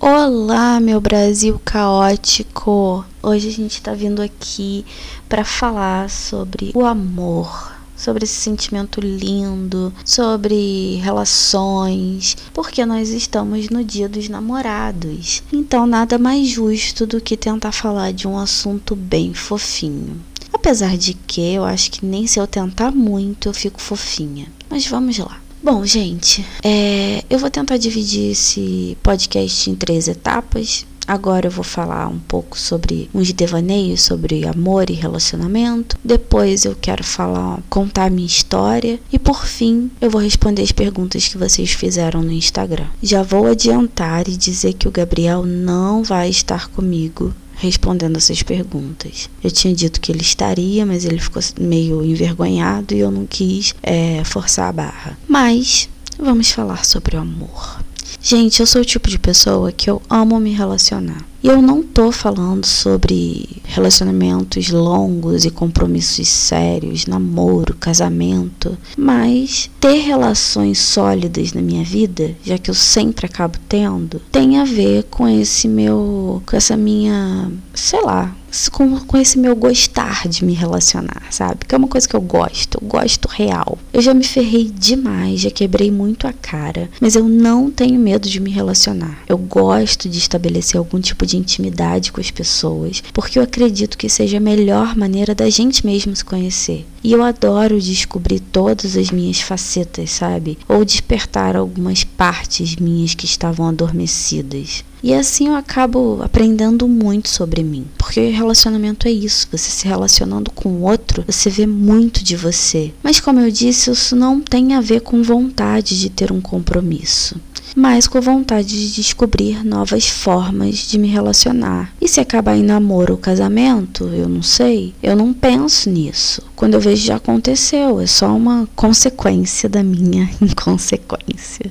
Olá, meu Brasil caótico! Hoje a gente está vindo aqui para falar sobre o amor, sobre esse sentimento lindo, sobre relações, porque nós estamos no Dia dos Namorados. Então, nada mais justo do que tentar falar de um assunto bem fofinho. Apesar de que eu acho que nem se eu tentar muito eu fico fofinha. Mas vamos lá. Bom, gente, é, eu vou tentar dividir esse podcast em três etapas. Agora eu vou falar um pouco sobre uns devaneios sobre amor e relacionamento. Depois eu quero falar, contar minha história e por fim eu vou responder as perguntas que vocês fizeram no Instagram. Já vou adiantar e dizer que o Gabriel não vai estar comigo respondendo essas perguntas. Eu tinha dito que ele estaria, mas ele ficou meio envergonhado e eu não quis é, forçar a barra. Mas vamos falar sobre o amor. Gente, eu sou o tipo de pessoa que eu amo me relacionar. E eu não tô falando sobre relacionamentos longos e compromissos sérios, namoro, casamento, mas ter relações sólidas na minha vida, já que eu sempre acabo tendo, tem a ver com esse meu, com essa minha, sei lá, com, com esse meu gostar de me relacionar, sabe? Que é uma coisa que eu gosto, eu gosto real. Eu já me ferrei demais, já quebrei muito a cara, mas eu não tenho medo de me relacionar. Eu gosto de estabelecer algum tipo de intimidade com as pessoas, porque eu acredito que seja a melhor maneira da gente mesmo se conhecer. E eu adoro descobrir todas as minhas facetas, sabe? Ou despertar algumas partes minhas que estavam adormecidas. E assim eu acabo aprendendo muito sobre mim. Porque relacionamento é isso, você se relacionando com o outro, você vê muito de você. Mas como eu disse, isso não tem a ver com vontade de ter um compromisso mas com vontade de descobrir novas formas de me relacionar. E se acabar em namoro ou casamento, eu não sei, eu não penso nisso. Quando eu vejo já aconteceu, é só uma consequência da minha inconsequência.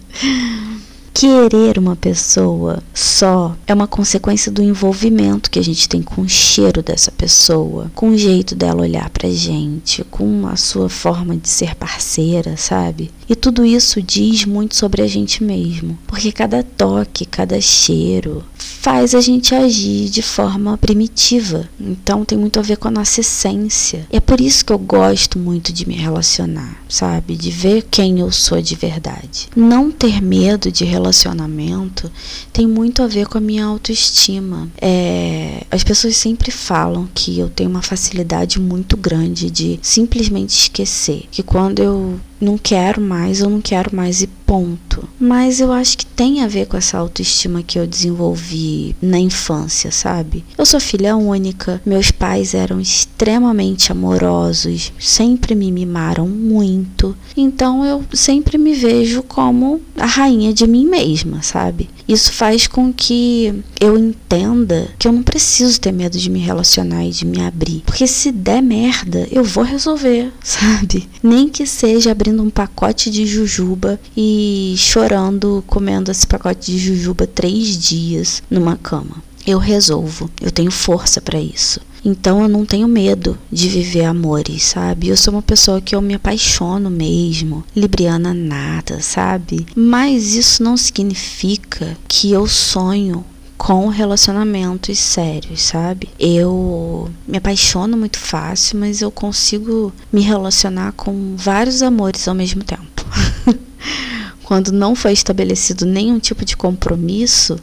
Querer uma pessoa só é uma consequência do envolvimento que a gente tem com o cheiro dessa pessoa, com o jeito dela olhar pra gente, com a sua forma de ser parceira, sabe? E tudo isso diz muito sobre a gente mesmo, porque cada toque, cada cheiro faz a gente agir de forma primitiva. Então tem muito a ver com a nossa essência. E é por isso que eu gosto muito de me relacionar, sabe? De ver quem eu sou de verdade. Não ter medo de relacionamento tem muito a ver com a minha autoestima. É, as pessoas sempre falam que eu tenho uma facilidade muito grande de simplesmente esquecer. Que quando eu não quero mais, eu não quero mais e ponto. Mas eu acho que tem a ver com essa autoestima que eu desenvolvi na infância, sabe? Eu sou filha única, meus pais eram extremamente amorosos, sempre me mimaram muito. Então eu sempre me vejo como a rainha de mim mesma, sabe? Isso faz com que eu entenda que eu não preciso ter medo de me relacionar e de me abrir. Porque se der merda, eu vou resolver, sabe? Nem que seja abrindo um pacote de jujuba e chorando comendo esse pacote de jujuba três dias numa cama. Eu resolvo, eu tenho força para isso. Então eu não tenho medo de viver amores, sabe? Eu sou uma pessoa que eu me apaixono mesmo, libriana nada, sabe? Mas isso não significa que eu sonho com relacionamentos sérios, sabe? Eu me apaixono muito fácil, mas eu consigo me relacionar com vários amores ao mesmo tempo. Quando não foi estabelecido nenhum tipo de compromisso,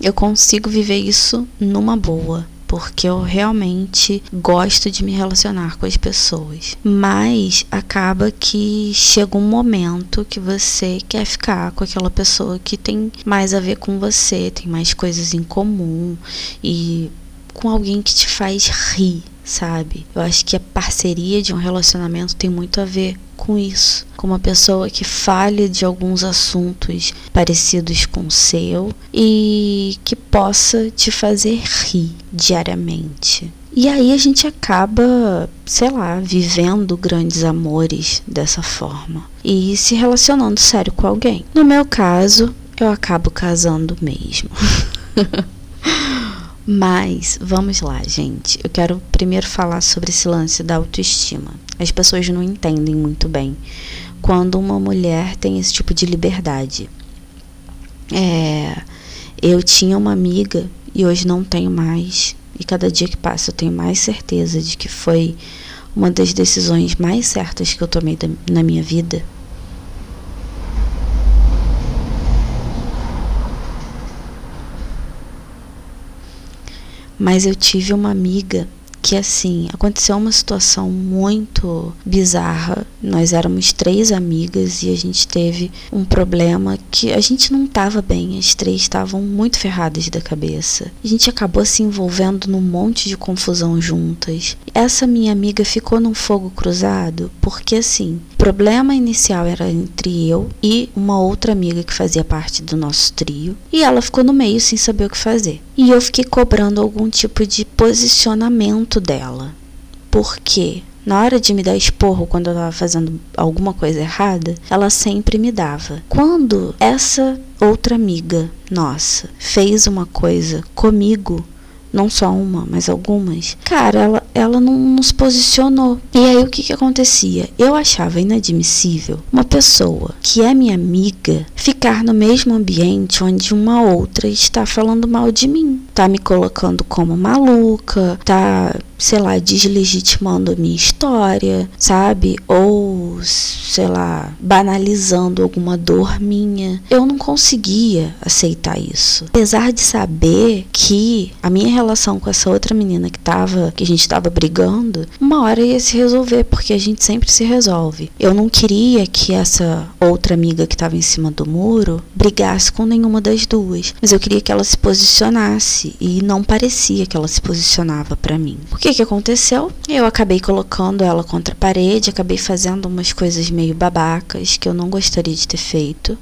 eu consigo viver isso numa boa porque eu realmente gosto de me relacionar com as pessoas. Mas acaba que chega um momento que você quer ficar com aquela pessoa que tem mais a ver com você, tem mais coisas em comum e com alguém que te faz rir, sabe? Eu acho que a parceria de um relacionamento tem muito a ver com isso, com uma pessoa que fale de alguns assuntos parecidos com o seu e que possa te fazer rir diariamente. E aí a gente acaba, sei lá, vivendo grandes amores dessa forma e se relacionando sério com alguém. No meu caso, eu acabo casando mesmo. Mas vamos lá, gente. Eu quero primeiro falar sobre esse lance da autoestima. As pessoas não entendem muito bem quando uma mulher tem esse tipo de liberdade. É, eu tinha uma amiga e hoje não tenho mais. E cada dia que passa eu tenho mais certeza de que foi uma das decisões mais certas que eu tomei na minha vida. Mas eu tive uma amiga que assim, aconteceu uma situação muito bizarra. Nós éramos três amigas e a gente teve um problema que a gente não estava bem, as três estavam muito ferradas da cabeça. A gente acabou se envolvendo num monte de confusão juntas. Essa minha amiga ficou num fogo cruzado porque assim, o problema inicial era entre eu e uma outra amiga que fazia parte do nosso trio, e ela ficou no meio sem saber o que fazer. E eu fiquei cobrando algum tipo de posicionamento dela. Porque na hora de me dar esporro quando eu estava fazendo alguma coisa errada, ela sempre me dava. Quando essa outra amiga nossa fez uma coisa comigo, não só uma, mas algumas, cara, ela, ela não nos posicionou. E aí o que que acontecia? Eu achava inadmissível uma pessoa que é minha amiga ficar no mesmo ambiente onde uma outra está falando mal de mim, tá me colocando como maluca, tá sei lá, deslegitimando a minha história, sabe? Ou, sei lá, banalizando alguma dor minha. Eu não conseguia aceitar isso. Apesar de saber que a minha relação com essa outra menina que tava, que a gente tava brigando, uma hora ia se resolver, porque a gente sempre se resolve. Eu não queria que essa outra amiga que tava em cima do muro brigasse com nenhuma das duas, mas eu queria que ela se posicionasse e não parecia que ela se posicionava para mim. Porque que, que aconteceu? Eu acabei colocando ela contra a parede, acabei fazendo umas coisas meio babacas que eu não gostaria de ter feito.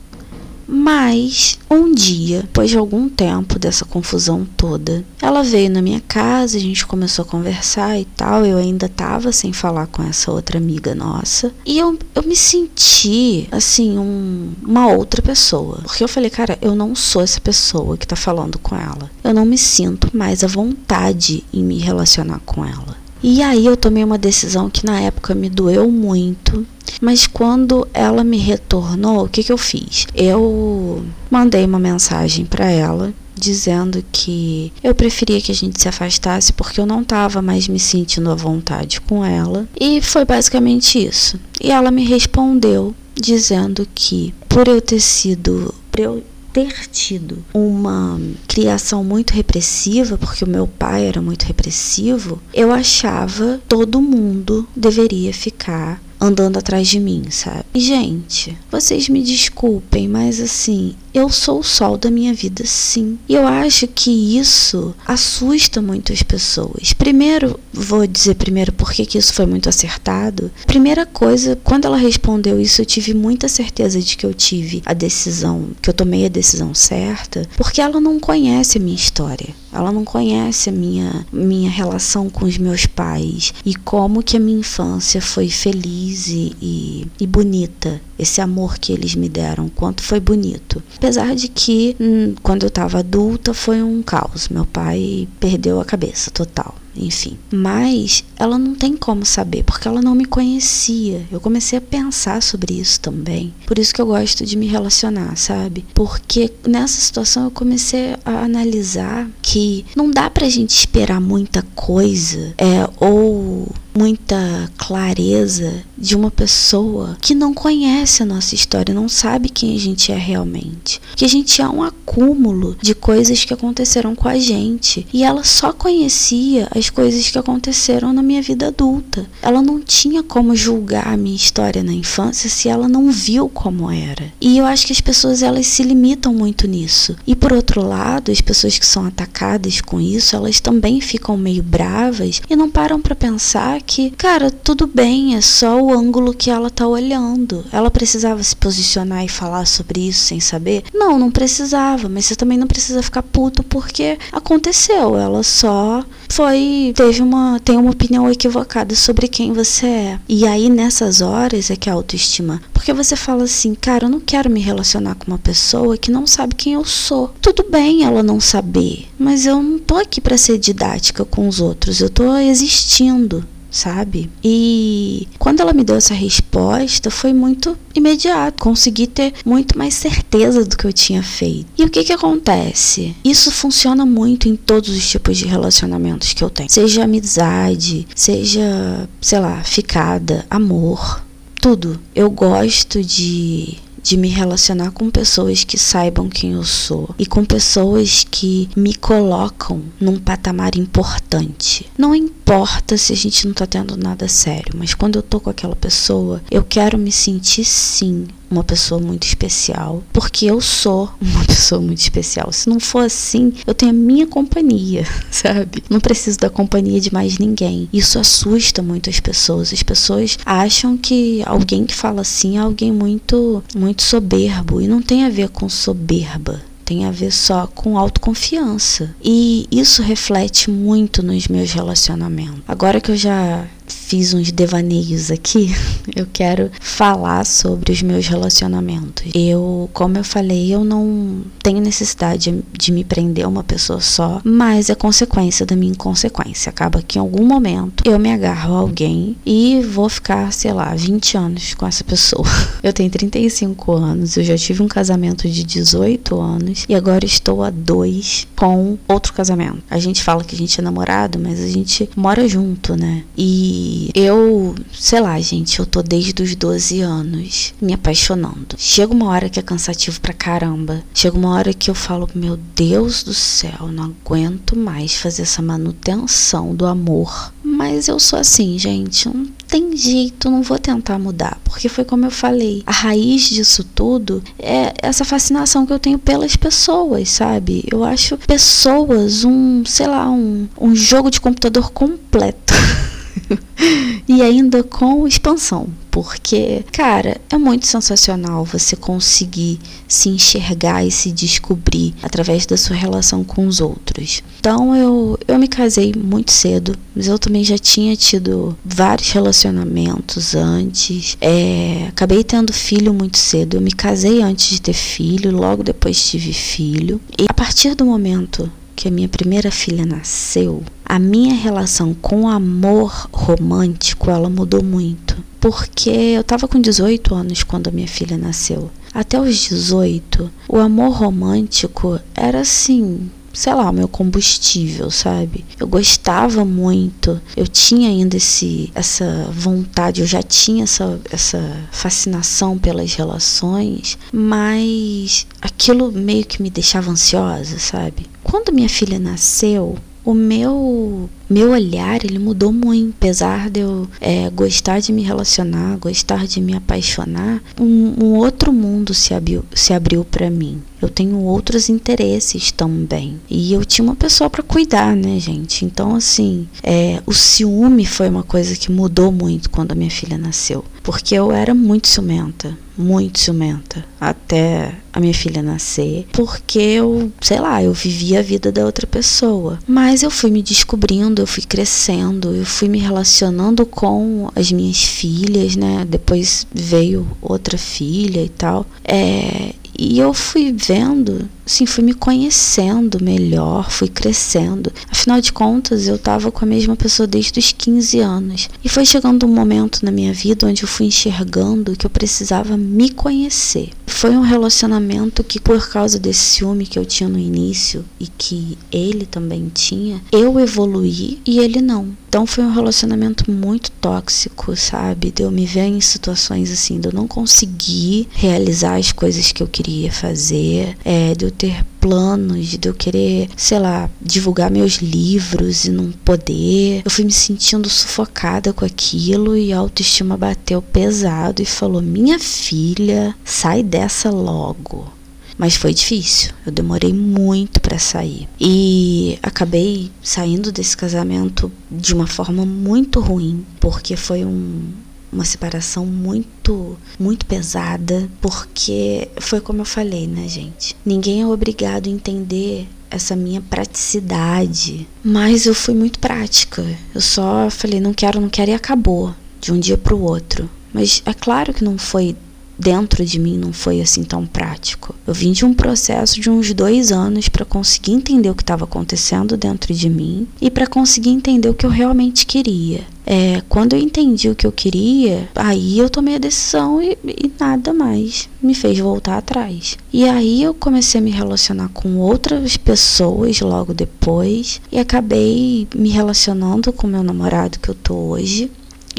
Mas um dia, depois de algum tempo dessa confusão toda, ela veio na minha casa, a gente começou a conversar e tal. Eu ainda tava sem falar com essa outra amiga nossa. E eu, eu me senti, assim, um, uma outra pessoa. Porque eu falei, cara, eu não sou essa pessoa que tá falando com ela. Eu não me sinto mais à vontade em me relacionar com ela. E aí eu tomei uma decisão que na época me doeu muito, mas quando ela me retornou, o que, que eu fiz? Eu mandei uma mensagem para ela dizendo que eu preferia que a gente se afastasse porque eu não estava mais me sentindo à vontade com ela. E foi basicamente isso. E ela me respondeu dizendo que por eu ter sido, por eu ter tido uma criação muito repressiva, porque o meu pai era muito repressivo, eu achava todo mundo deveria ficar andando atrás de mim, sabe? E, gente, vocês me desculpem, mas assim, eu sou o sol da minha vida, sim. E eu acho que isso assusta muito as pessoas. Primeiro, vou dizer primeiro porque que isso foi muito acertado. Primeira coisa, quando ela respondeu isso, eu tive muita certeza de que eu tive a decisão, que eu tomei a decisão certa, porque ela não conhece a minha história. Ela não conhece a minha, minha relação com os meus pais e como que a minha infância foi feliz e, e, e bonita. Esse amor que eles me deram, quanto foi bonito. Apesar de que, hum, quando eu estava adulta, foi um caos. Meu pai perdeu a cabeça total enfim. Mas ela não tem como saber, porque ela não me conhecia. Eu comecei a pensar sobre isso também. Por isso que eu gosto de me relacionar, sabe? Porque nessa situação eu comecei a analisar que não dá pra gente esperar muita coisa, é, ou muita clareza de uma pessoa que não conhece a nossa história, não sabe quem a gente é realmente. Que a gente é um acúmulo de coisas que aconteceram com a gente. E ela só conhecia as coisas que aconteceram na minha vida adulta. Ela não tinha como julgar a minha história na infância se ela não viu como era. E eu acho que as pessoas elas se limitam muito nisso. E por outro lado, as pessoas que são atacadas com isso, elas também ficam meio bravas e não param para pensar que, cara, tudo bem, é só o ângulo que ela tá olhando. Ela precisava se posicionar e falar sobre isso sem saber? Não, não precisava, mas você também não precisa ficar puto porque aconteceu. Ela só foi teve uma tem uma opinião equivocada sobre quem você é. E aí nessas horas é que a autoestima, porque você fala assim, cara, eu não quero me relacionar com uma pessoa que não sabe quem eu sou. Tudo bem ela não saber, mas eu não tô aqui para ser didática com os outros. Eu tô existindo sabe? E quando ela me deu essa resposta, foi muito imediato. Consegui ter muito mais certeza do que eu tinha feito. E o que que acontece? Isso funciona muito em todos os tipos de relacionamentos que eu tenho. Seja amizade, seja, sei lá, ficada, amor, tudo. Eu gosto de de me relacionar com pessoas que saibam quem eu sou e com pessoas que me colocam num patamar importante. Não importa se a gente não tá tendo nada sério, mas quando eu tô com aquela pessoa, eu quero me sentir sim uma pessoa muito especial, porque eu sou uma pessoa muito especial. Se não for assim, eu tenho a minha companhia, sabe? Não preciso da companhia de mais ninguém. Isso assusta muito as pessoas. As pessoas acham que alguém que fala assim é alguém muito muito soberbo e não tem a ver com soberba tem a ver só com autoconfiança. E isso reflete muito nos meus relacionamentos. Agora que eu já fiz uns devaneios aqui, eu quero falar sobre os meus relacionamentos. Eu, como eu falei, eu não tenho necessidade de me prender a uma pessoa só, mas é consequência da minha inconsequência. Acaba que em algum momento eu me agarro a alguém e vou ficar, sei lá, 20 anos com essa pessoa. Eu tenho 35 anos, eu já tive um casamento de 18 anos e agora estou a dois com outro casamento. A gente fala que a gente é namorado, mas a gente mora junto, né? E eu, sei lá, gente, eu tô desde os 12 anos me apaixonando. Chega uma hora que é cansativo pra caramba. Chega uma hora que eu falo, meu Deus do céu, não aguento mais fazer essa manutenção do amor. Mas eu sou assim, gente, não tem jeito, não vou tentar mudar, porque foi como eu falei, a raiz disso tudo é essa fascinação que eu tenho pelas pessoas, sabe? Eu acho pessoas um, sei lá, um, um jogo de computador completo. e ainda com expansão, porque, cara, é muito sensacional você conseguir se enxergar e se descobrir através da sua relação com os outros. Então eu, eu me casei muito cedo, mas eu também já tinha tido vários relacionamentos antes. É, acabei tendo filho muito cedo. Eu me casei antes de ter filho, logo depois tive filho. E a partir do momento que a minha primeira filha nasceu, a minha relação com o amor romântico, ela mudou muito. Porque eu estava com 18 anos quando a minha filha nasceu. Até os 18, o amor romântico era assim, sei lá, o meu combustível, sabe? Eu gostava muito, eu tinha ainda esse, essa vontade, eu já tinha essa, essa fascinação pelas relações, mas aquilo meio que me deixava ansiosa, sabe? Quando minha filha nasceu, o meu meu olhar ele mudou muito, apesar de eu é, gostar de me relacionar, gostar de me apaixonar, um, um outro mundo se abriu, se abriu para mim. Eu tenho outros interesses também. E eu tinha uma pessoa para cuidar, né, gente? Então, assim, é, o ciúme foi uma coisa que mudou muito quando a minha filha nasceu. Porque eu era muito ciumenta, muito ciumenta, até a minha filha nascer. Porque eu, sei lá, eu vivia a vida da outra pessoa. Mas eu fui me descobrindo, eu fui crescendo, eu fui me relacionando com as minhas filhas, né? Depois veio outra filha e tal. É, e eu fui vendo, assim, fui me conhecendo melhor, fui crescendo. Afinal de contas, eu estava com a mesma pessoa desde os 15 anos. E foi chegando um momento na minha vida onde eu fui enxergando que eu precisava me conhecer. Foi um relacionamento que, por causa desse ciúme que eu tinha no início e que ele também tinha, eu evoluí e ele não. Então foi um relacionamento muito tóxico, sabe? De eu me ver em situações assim, de eu não conseguir realizar as coisas que eu queria fazer, é, de eu ter planos, de eu querer, sei lá, divulgar meus livros e não poder. Eu fui me sentindo sufocada com aquilo e a autoestima bateu pesado e falou: Minha filha, sai dessa logo. Mas foi difícil. Eu demorei muito para sair. E acabei saindo desse casamento de uma forma muito ruim, porque foi um, uma separação muito, muito pesada, porque foi como eu falei, né, gente? Ninguém é obrigado a entender essa minha praticidade, mas eu fui muito prática. Eu só falei, não quero, não quero e acabou, de um dia para o outro. Mas é claro que não foi dentro de mim não foi assim tão prático. Eu vim de um processo de uns dois anos para conseguir entender o que estava acontecendo dentro de mim e para conseguir entender o que eu realmente queria. É, quando eu entendi o que eu queria, aí eu tomei a decisão e, e, nada mais me fez voltar atrás. E aí eu comecei a me relacionar com outras pessoas logo depois e acabei me relacionando com meu namorado que eu tô hoje.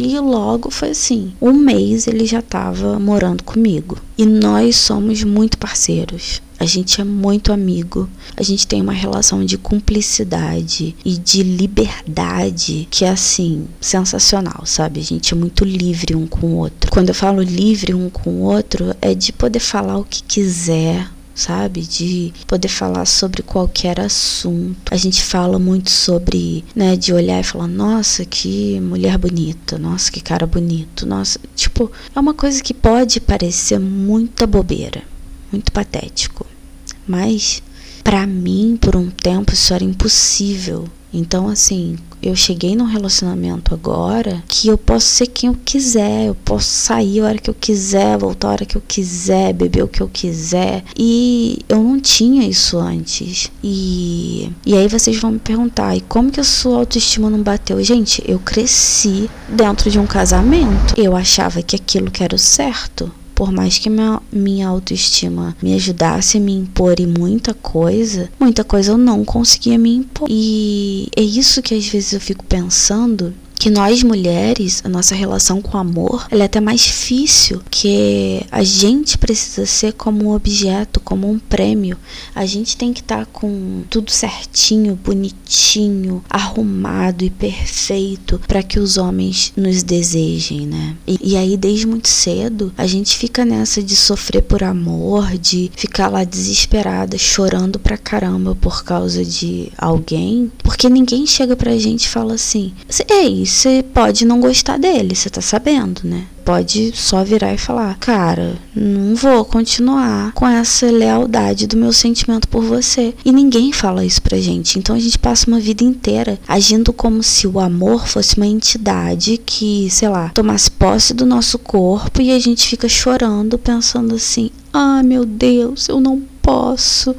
E logo foi assim, um mês ele já estava morando comigo. E nós somos muito parceiros. A gente é muito amigo. A gente tem uma relação de cumplicidade e de liberdade que é assim, sensacional, sabe? A gente é muito livre um com o outro. Quando eu falo livre um com o outro, é de poder falar o que quiser, sabe? De poder falar sobre qualquer assunto. A gente fala muito sobre, né, de olhar e falar, nossa, que mulher bonita, nossa, que cara bonito, nossa. Tipo, é uma coisa que pode parecer muita bobeira, muito patético. Mas, para mim, por um tempo, isso era impossível. Então, assim, eu cheguei num relacionamento agora que eu posso ser quem eu quiser, eu posso sair a hora que eu quiser, voltar a hora que eu quiser, beber o que eu quiser. E eu não tinha isso antes. E, e aí vocês vão me perguntar, e como que a sua autoestima não bateu? Gente, eu cresci dentro de um casamento. Eu achava que aquilo que era o certo por mais que minha, minha autoestima me ajudasse a me impor em muita coisa, muita coisa eu não conseguia me impor. E é isso que às vezes eu fico pensando que nós mulheres, a nossa relação com o amor, ela é até mais difícil, que a gente precisa ser como um objeto, como um prêmio. A gente tem que estar tá com tudo certinho, bonitinho, arrumado e perfeito para que os homens nos desejem, né? E, e aí desde muito cedo a gente fica nessa de sofrer por amor, de ficar lá desesperada, chorando pra caramba por causa de alguém, porque ninguém chega pra gente e fala assim: "Ei, você pode não gostar dele, você tá sabendo, né? Pode só virar e falar: Cara, não vou continuar com essa lealdade do meu sentimento por você. E ninguém fala isso pra gente. Então a gente passa uma vida inteira agindo como se o amor fosse uma entidade que, sei lá, tomasse posse do nosso corpo e a gente fica chorando, pensando assim: Ah, meu Deus, eu não posso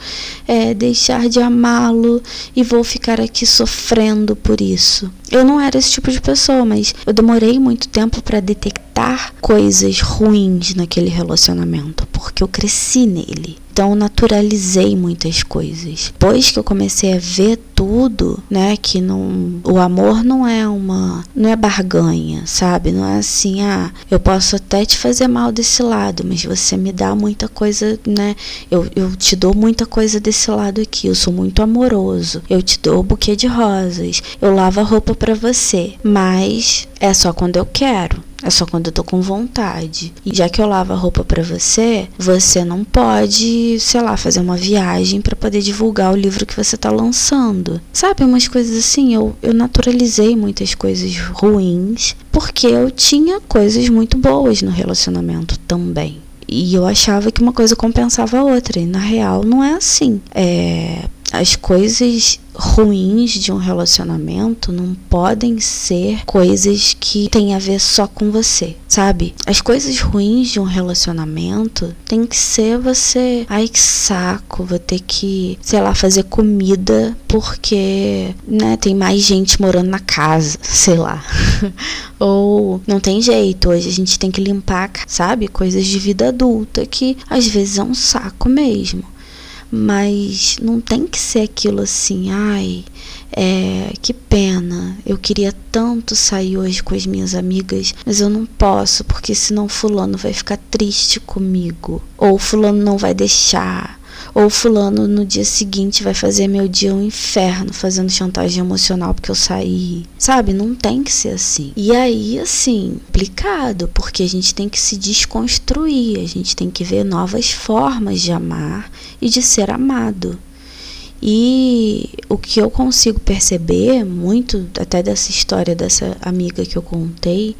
é, deixar de amá-lo e vou ficar aqui sofrendo por isso. Eu não era esse tipo de pessoa, mas eu demorei muito tempo para detectar coisas ruins naquele relacionamento, porque eu cresci nele. Então naturalizei muitas coisas. Depois que eu comecei a ver tudo, né, que não, o amor não é uma, não é barganha, sabe? Não é assim, ah, eu posso até te fazer mal desse lado, mas você me dá muita coisa, né? Eu, eu te dou muita coisa desse lado aqui. Eu sou muito amoroso. Eu te dou o buquê de rosas. Eu lavo a roupa para você, mas é só quando eu quero. É só quando eu tô com vontade. E já que eu lavo a roupa para você, você não pode, sei lá, fazer uma viagem para poder divulgar o livro que você tá lançando. Sabe, umas coisas assim, eu, eu naturalizei muitas coisas ruins porque eu tinha coisas muito boas no relacionamento também. E eu achava que uma coisa compensava a outra. E na real não é assim. É, as coisas ruins de um relacionamento não podem ser coisas que têm a ver só com você, sabe? As coisas ruins de um relacionamento tem que ser você, ai que saco, vou ter que, sei lá, fazer comida porque, né, tem mais gente morando na casa, sei lá. Ou não tem jeito, hoje a gente tem que limpar, sabe? Coisas de vida adulta que às vezes é um saco mesmo mas não tem que ser aquilo assim, ai, é, que pena, eu queria tanto sair hoje com as minhas amigas, mas eu não posso, porque senão fulano vai ficar triste comigo, ou fulano não vai deixar, Ou fulano no dia seguinte vai fazer meu dia um inferno, fazendo chantagem emocional porque eu saí. Sabe? Não tem que ser assim. E aí, assim, complicado, porque a gente tem que se desconstruir, a gente tem que ver novas formas de amar e de ser amado. E o que eu consigo perceber muito até dessa história dessa amiga que eu contei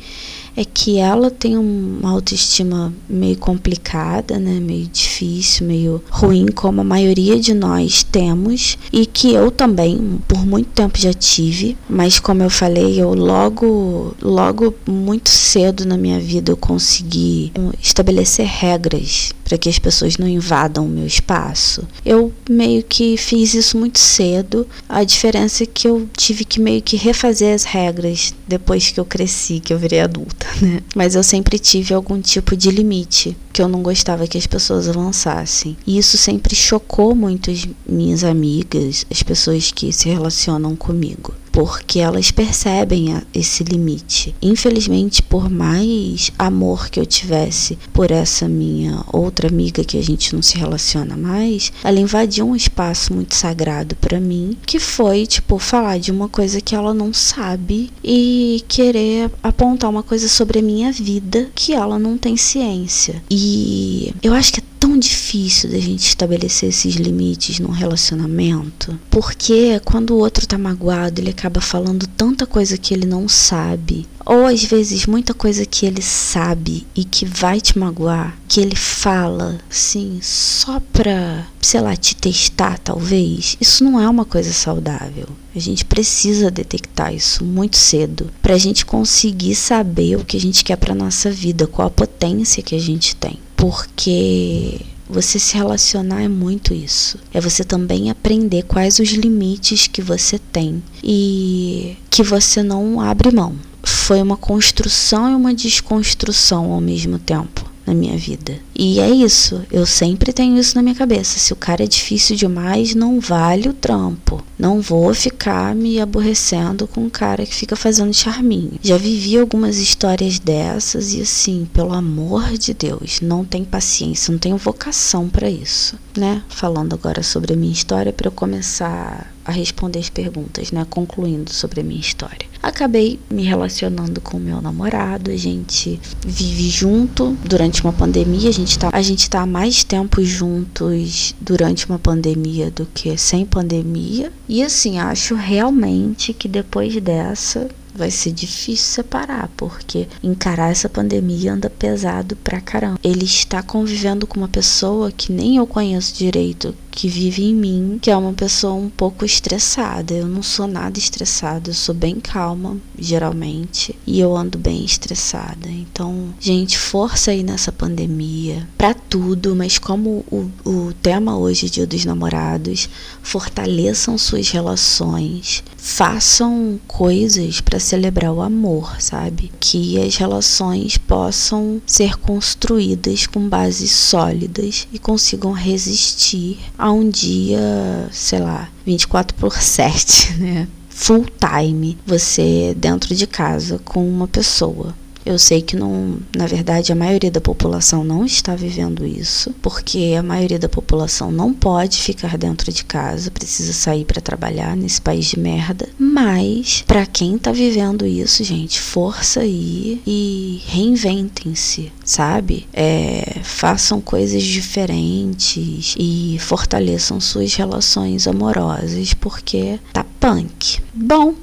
é que ela tem uma autoestima meio complicada, né, meio difícil, meio ruim, como a maioria de nós temos, e que eu também por muito tempo já tive, mas como eu falei, eu logo logo muito cedo na minha vida eu consegui estabelecer regras para que as pessoas não invadam o meu espaço. Eu meio que fiz isso muito cedo. A diferença é que eu tive que meio que refazer as regras depois que eu cresci, que eu virei adulta, né? Mas eu sempre tive algum tipo de limite que eu não gostava que as pessoas avançassem. E isso sempre chocou muito as minhas amigas, as pessoas que se relacionam comigo porque elas percebem esse limite. Infelizmente, por mais amor que eu tivesse por essa minha outra amiga que a gente não se relaciona mais, ela invadiu um espaço muito sagrado para mim, que foi tipo falar de uma coisa que ela não sabe e querer apontar uma coisa sobre a minha vida que ela não tem ciência. E eu acho que é tão difícil da gente estabelecer esses limites num relacionamento, porque quando o outro tá magoado, ele acaba falando tanta coisa que ele não sabe, ou às vezes muita coisa que ele sabe e que vai te magoar, que ele fala, assim, só pra, sei lá, te testar, talvez. Isso não é uma coisa saudável. A gente precisa detectar isso muito cedo pra gente conseguir saber o que a gente quer pra nossa vida, qual a potência que a gente tem porque você se relacionar é muito isso. É você também aprender quais os limites que você tem e que você não abre mão. Foi uma construção e uma desconstrução ao mesmo tempo na minha vida. E é isso, eu sempre tenho isso na minha cabeça. Se o cara é difícil demais, não vale o trampo. Não vou ficar me aborrecendo com um cara que fica fazendo charminho. Já vivi algumas histórias dessas e assim, pelo amor de Deus, não tem paciência, não tenho vocação para isso, né? Falando agora sobre a minha história para eu começar a responder as perguntas, né? Concluindo sobre a minha história. Acabei me relacionando com o meu namorado, a gente vive junto durante uma pandemia, a gente tá, a gente tá mais tempo juntos durante uma pandemia do que sem pandemia. E assim, acho realmente que depois dessa vai ser difícil separar, porque encarar essa pandemia anda pesado pra caramba. Ele está convivendo com uma pessoa que nem eu conheço direito, que vive em mim, que é uma pessoa um pouco estressada. Eu não sou nada estressada, eu sou bem calma, geralmente, e eu ando bem estressada. Então, gente, força aí nessa pandemia para tudo, mas como o, o tema hoje é Dia dos Namorados, fortaleçam suas relações, façam coisas para celebrar o amor, sabe? Que as relações possam ser construídas com bases sólidas e consigam resistir a um dia, sei lá, 24 por 7, né? Full time, você dentro de casa com uma pessoa. Eu sei que não, na verdade, a maioria da população não está vivendo isso, porque a maioria da população não pode ficar dentro de casa, precisa sair para trabalhar nesse país de merda. Mas para quem tá vivendo isso, gente, força aí e reinventem-se, sabe? É, façam coisas diferentes e fortaleçam suas relações amorosas, porque tá punk. Bom,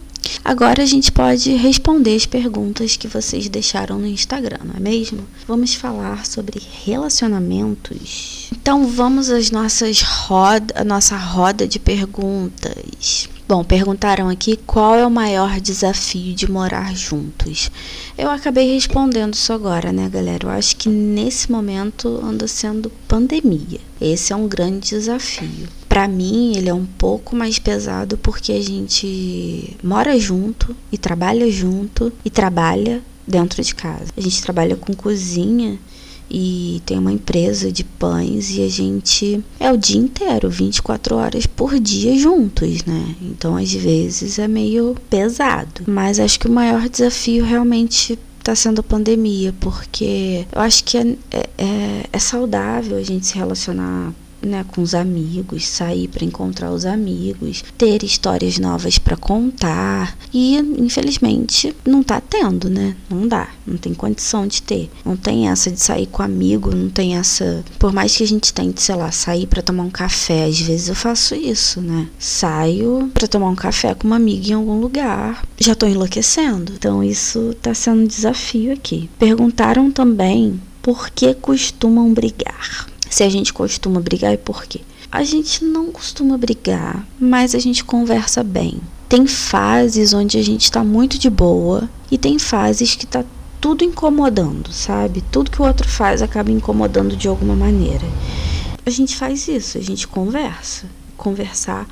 Agora a gente pode responder as perguntas que vocês deixaram no Instagram, não é mesmo? Vamos falar sobre relacionamentos. Então vamos às nossas roda, a nossa roda de perguntas. Bom, perguntaram aqui qual é o maior desafio de morar juntos. Eu acabei respondendo isso agora, né, galera? Eu acho que nesse momento anda sendo pandemia. Esse é um grande desafio. Para mim, ele é um pouco mais pesado porque a gente mora junto e trabalha junto e trabalha dentro de casa. A gente trabalha com cozinha e tem uma empresa de pães e a gente é o dia inteiro, 24 horas por dia juntos, né? Então às vezes é meio pesado. Mas acho que o maior desafio realmente está sendo a pandemia, porque eu acho que é, é, é, saudável a gente se relacionar né, com os amigos, sair para encontrar os amigos, ter histórias novas para contar. E infelizmente não tá tendo, né? Não dá, não tem condição de ter. Não tem essa de sair com amigo, não tem essa, por mais que a gente tente, sei lá, sair para tomar um café, às vezes eu faço isso, né? Saio para tomar um café com uma amiga em algum lugar, já tô enlouquecendo. Então isso tá sendo um desafio aqui. Perguntaram também por que costumam brigar se a gente costuma brigar e por quê. A gente não costuma brigar, mas a gente conversa bem. Tem fases onde a gente está muito de boa e tem fases que tá tudo incomodando, sabe? Tudo que o outro faz acaba incomodando de alguma maneira. A gente faz isso, a gente conversa. Conversar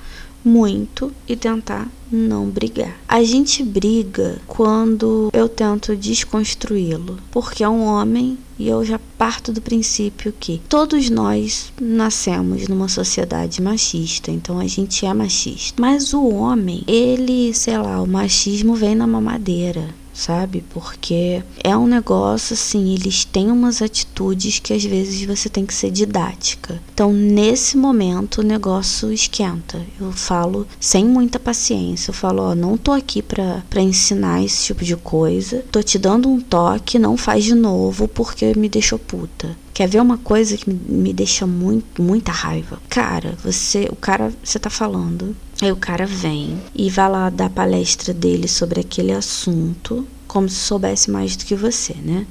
muito e tentar não brigar. A gente briga quando eu tento desconstruí-lo, porque é um homem e eu já parto do princípio que todos nós nascemos numa sociedade machista, então a gente é machista. Mas o homem, ele, sei lá, o machismo vem na mamadeira sabe? Porque é um negócio assim, eles têm umas atitudes que às vezes você tem que ser didática. Então, nesse momento, o negócio esquenta. Eu falo sem muita paciência. Eu falo, ó, não tô aqui pra, pra ensinar esse tipo de coisa. Tô te dando um toque, não faz de novo porque me deixou puta. Quer ver uma coisa que me deixa muito, muita raiva? Cara, você, o cara, você tá falando, aí o cara vem e vai lá dar palestra dele sobre aquele assunto, como se soubesse mais do que você, né?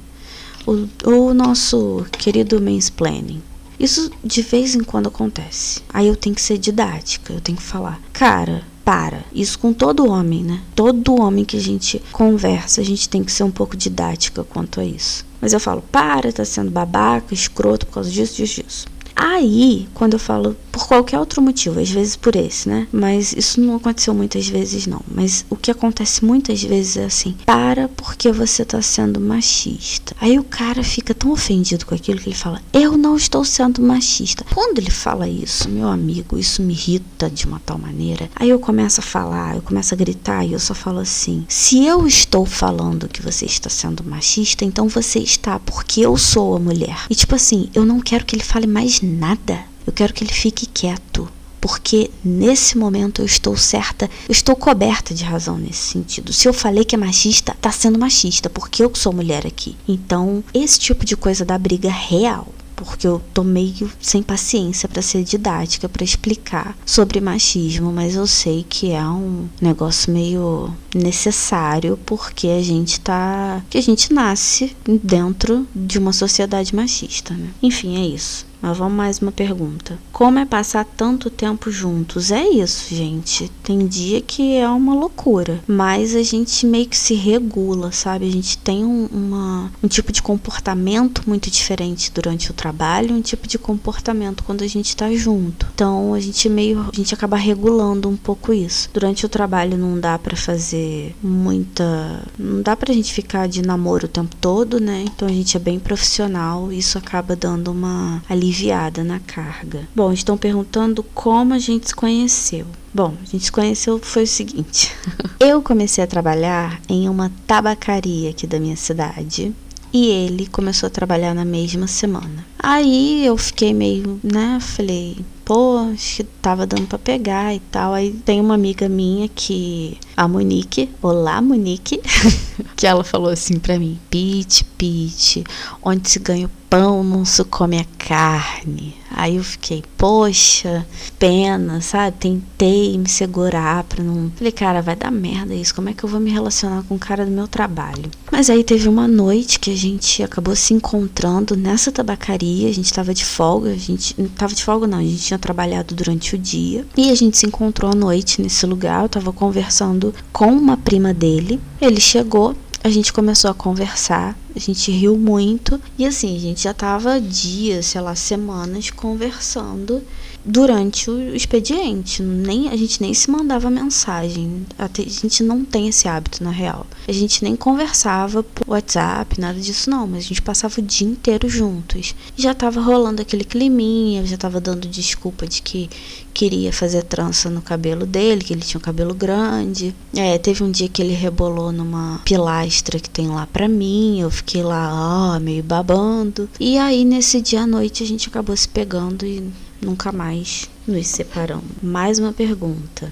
O, o nosso querido mansplaining. Isso de vez em quando acontece. Aí eu tenho que ser didática, eu tenho que falar, cara, para. Isso com todo homem, né? Todo homem que a gente conversa, a gente tem que ser um pouco didática quanto a isso. Mas eu falo, para, tá sendo babaca, escroto por causa disso, disso, disso. Aí, quando eu falo por qualquer outro motivo, às vezes por esse, né? Mas isso não aconteceu muitas vezes, não. Mas o que acontece muitas vezes é assim: para porque você tá sendo machista. Aí o cara fica tão ofendido com aquilo que ele fala: eu não estou sendo machista. Quando ele fala isso, meu amigo, isso me irrita de uma tal maneira. Aí eu começo a falar, eu começo a gritar e eu só falo assim: se eu estou falando que você está sendo machista, então você está, porque eu sou a mulher. E tipo assim, eu não quero que ele fale mais nada. Eu quero que ele fique quieto, porque nesse momento eu estou certa, eu estou coberta de razão nesse sentido. Se eu falei que é machista, tá sendo machista, porque eu que sou mulher aqui. Então, esse tipo de coisa da briga real porque eu tô meio sem paciência para ser didática, para explicar sobre machismo, mas eu sei que é um negócio meio necessário porque a gente tá, que a gente nasce dentro de uma sociedade machista, né? Enfim, é isso. Mas vamos mais uma pergunta. Como é passar tanto tempo juntos? É isso, gente. Tem dia que é uma loucura, mas a gente meio que se regula, sabe? A gente tem um, uma, um tipo de comportamento muito diferente durante o trabalho, um tipo de comportamento quando a gente tá junto. Então a gente meio, a gente acaba regulando um pouco isso. Durante o trabalho não dá para fazer muita, não dá pra gente ficar de namoro o tempo todo, né? Então a gente é bem profissional, isso acaba dando uma alívio aliviada na carga. Bom, estão perguntando como a gente se conheceu. Bom, a gente se conheceu foi o seguinte. eu comecei a trabalhar em uma tabacaria aqui da minha cidade e ele começou a trabalhar na mesma semana. Aí eu fiquei meio, né, falei, pô, acho que tava dando para pegar e tal. Aí tem uma amiga minha que, a Monique, olá Monique, que ela falou assim para mim, Pete, Pete, onde se ganha o pão não se come a carne. Aí eu fiquei, poxa, pena, sabe? Tentei me segurar pra não. Falei, cara, vai dar merda isso. Como é que eu vou me relacionar com o cara do meu trabalho? Mas aí teve uma noite que a gente acabou se encontrando nessa tabacaria. A gente tava de folga, a gente não tava de folga, não, a gente tinha trabalhado durante o dia. E a gente se encontrou à noite nesse lugar. Eu tava conversando com uma prima dele. Ele chegou, a gente começou a conversar, a gente riu muito e assim, a gente já tava dias, sei lá, semanas conversando durante o expediente. Nem, a gente nem se mandava mensagem. A gente não tem esse hábito, na real. A gente nem conversava por WhatsApp, nada disso não, mas a gente passava o dia inteiro juntos. Já tava rolando aquele climinha, já tava dando desculpa de que queria fazer trança no cabelo dele, que ele tinha um cabelo grande. É, teve um dia que ele rebolou numa pilastra que tem lá pra mim, eu fiquei lá, ó, meio babando. E aí nesse dia à noite a gente acabou se pegando e nunca mais nos separamos. Mais uma pergunta.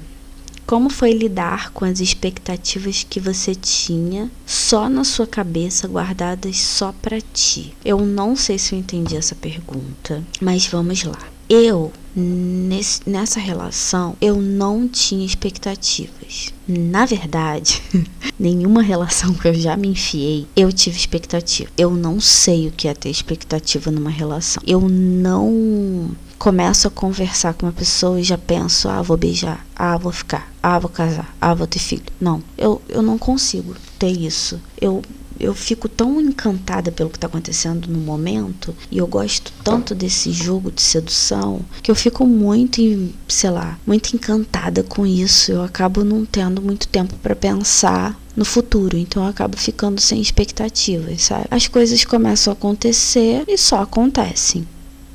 Como foi lidar com as expectativas que você tinha só na sua cabeça, guardadas só para ti? Eu não sei se eu entendi essa pergunta, mas vamos lá. Eu Nesse, nessa relação eu não tinha expectativas. Na verdade, nenhuma relação que eu já me enfiei, eu tive expectativa. Eu não sei o que é ter expectativa numa relação. Eu não começo a conversar com uma pessoa e já penso, ah, vou beijar, ah, vou ficar, ah, vou casar, ah, vou ter filho. Não, eu, eu não consigo ter isso. Eu eu fico tão encantada pelo que está acontecendo no momento e eu gosto tanto desse jogo de sedução que eu fico muito, sei lá, muito encantada com isso. Eu acabo não tendo muito tempo para pensar no futuro, então eu acabo ficando sem expectativas, sabe? As coisas começam a acontecer e só acontecem.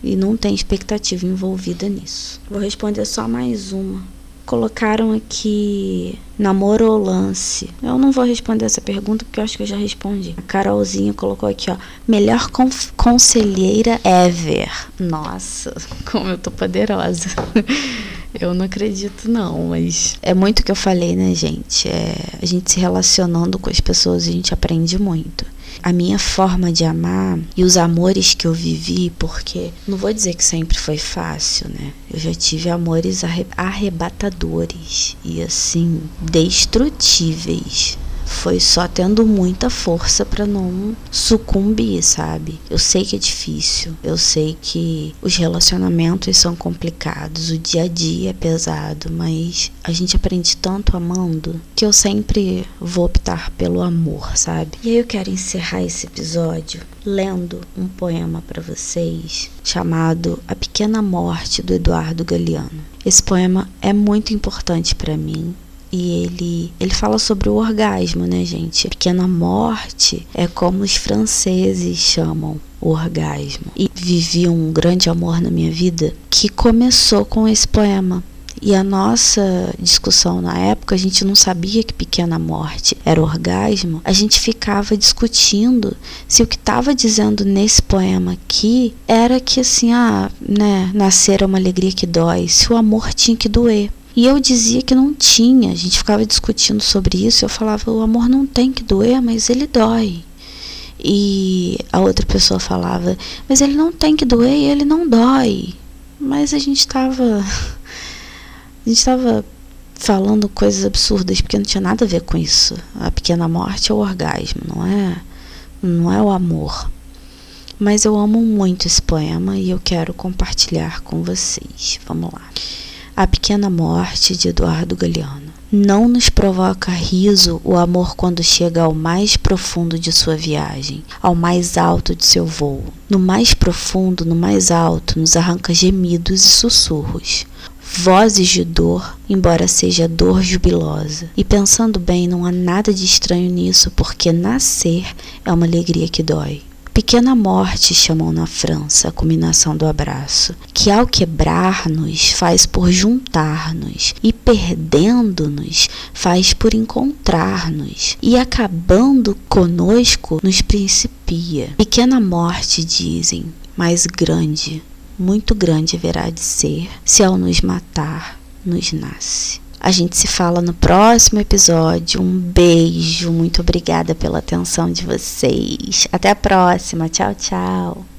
E não tem expectativa envolvida nisso. Vou responder só mais uma colocaram aqui namoro ou lance. Eu não vou responder essa pergunta porque eu acho que eu já respondi. A Carolzinha colocou aqui, ó, melhor conselheira ever. Nossa, como eu tô poderosa. Eu não acredito não, mas é muito o que eu falei, né, gente? É, a gente se relacionando com as pessoas, a gente aprende muito a minha forma de amar e os amores que eu vivi, porque não vou dizer que sempre foi fácil, né? Eu já tive amores arrebatadores e assim, destrutíveis foi só tendo muita força para não sucumbir, sabe? Eu sei que é difícil, eu sei que os relacionamentos são complicados, o dia a dia é pesado, mas a gente aprende tanto amando que eu sempre vou optar pelo amor, sabe? E aí eu quero encerrar esse episódio lendo um poema para vocês chamado A Pequena Morte do Eduardo Galeano. Esse poema é muito importante para mim e ele, ele fala sobre o orgasmo, né, gente? A pequena morte é como os franceses chamam o orgasmo. E vivi um grande amor na minha vida que começou com esse poema. E a nossa discussão na época, a gente não sabia que pequena morte era orgasmo, a gente ficava discutindo se o que estava dizendo nesse poema aqui era que assim, ah, né, nascer é uma alegria que dói, se o amor tinha que doer. E eu dizia que não tinha. A gente ficava discutindo sobre isso. Eu falava: o amor não tem que doer, mas ele dói. E a outra pessoa falava: mas ele não tem que doer e ele não dói. Mas a gente estava. A gente estava falando coisas absurdas porque não tinha nada a ver com isso. A pequena morte é o orgasmo, não é? Não é o amor. Mas eu amo muito esse poema e eu quero compartilhar com vocês. Vamos lá. A Pequena Morte de Eduardo Galeano. Não nos provoca riso o amor quando chega ao mais profundo de sua viagem, ao mais alto de seu voo. No mais profundo, no mais alto, nos arranca gemidos e sussurros. Vozes de dor, embora seja dor jubilosa. E pensando bem, não há nada de estranho nisso, porque nascer é uma alegria que dói. Pequena morte chamam na França a culminação do abraço, que ao quebrar-nos faz por juntar-nos, e perdendo-nos faz por encontrar-nos, e acabando conosco nos principia. Pequena morte, dizem, mas grande, muito grande haverá de ser, se ao nos matar, nos nasce. A gente se fala no próximo episódio. Um beijo, muito obrigada pela atenção de vocês. Até a próxima. Tchau, tchau.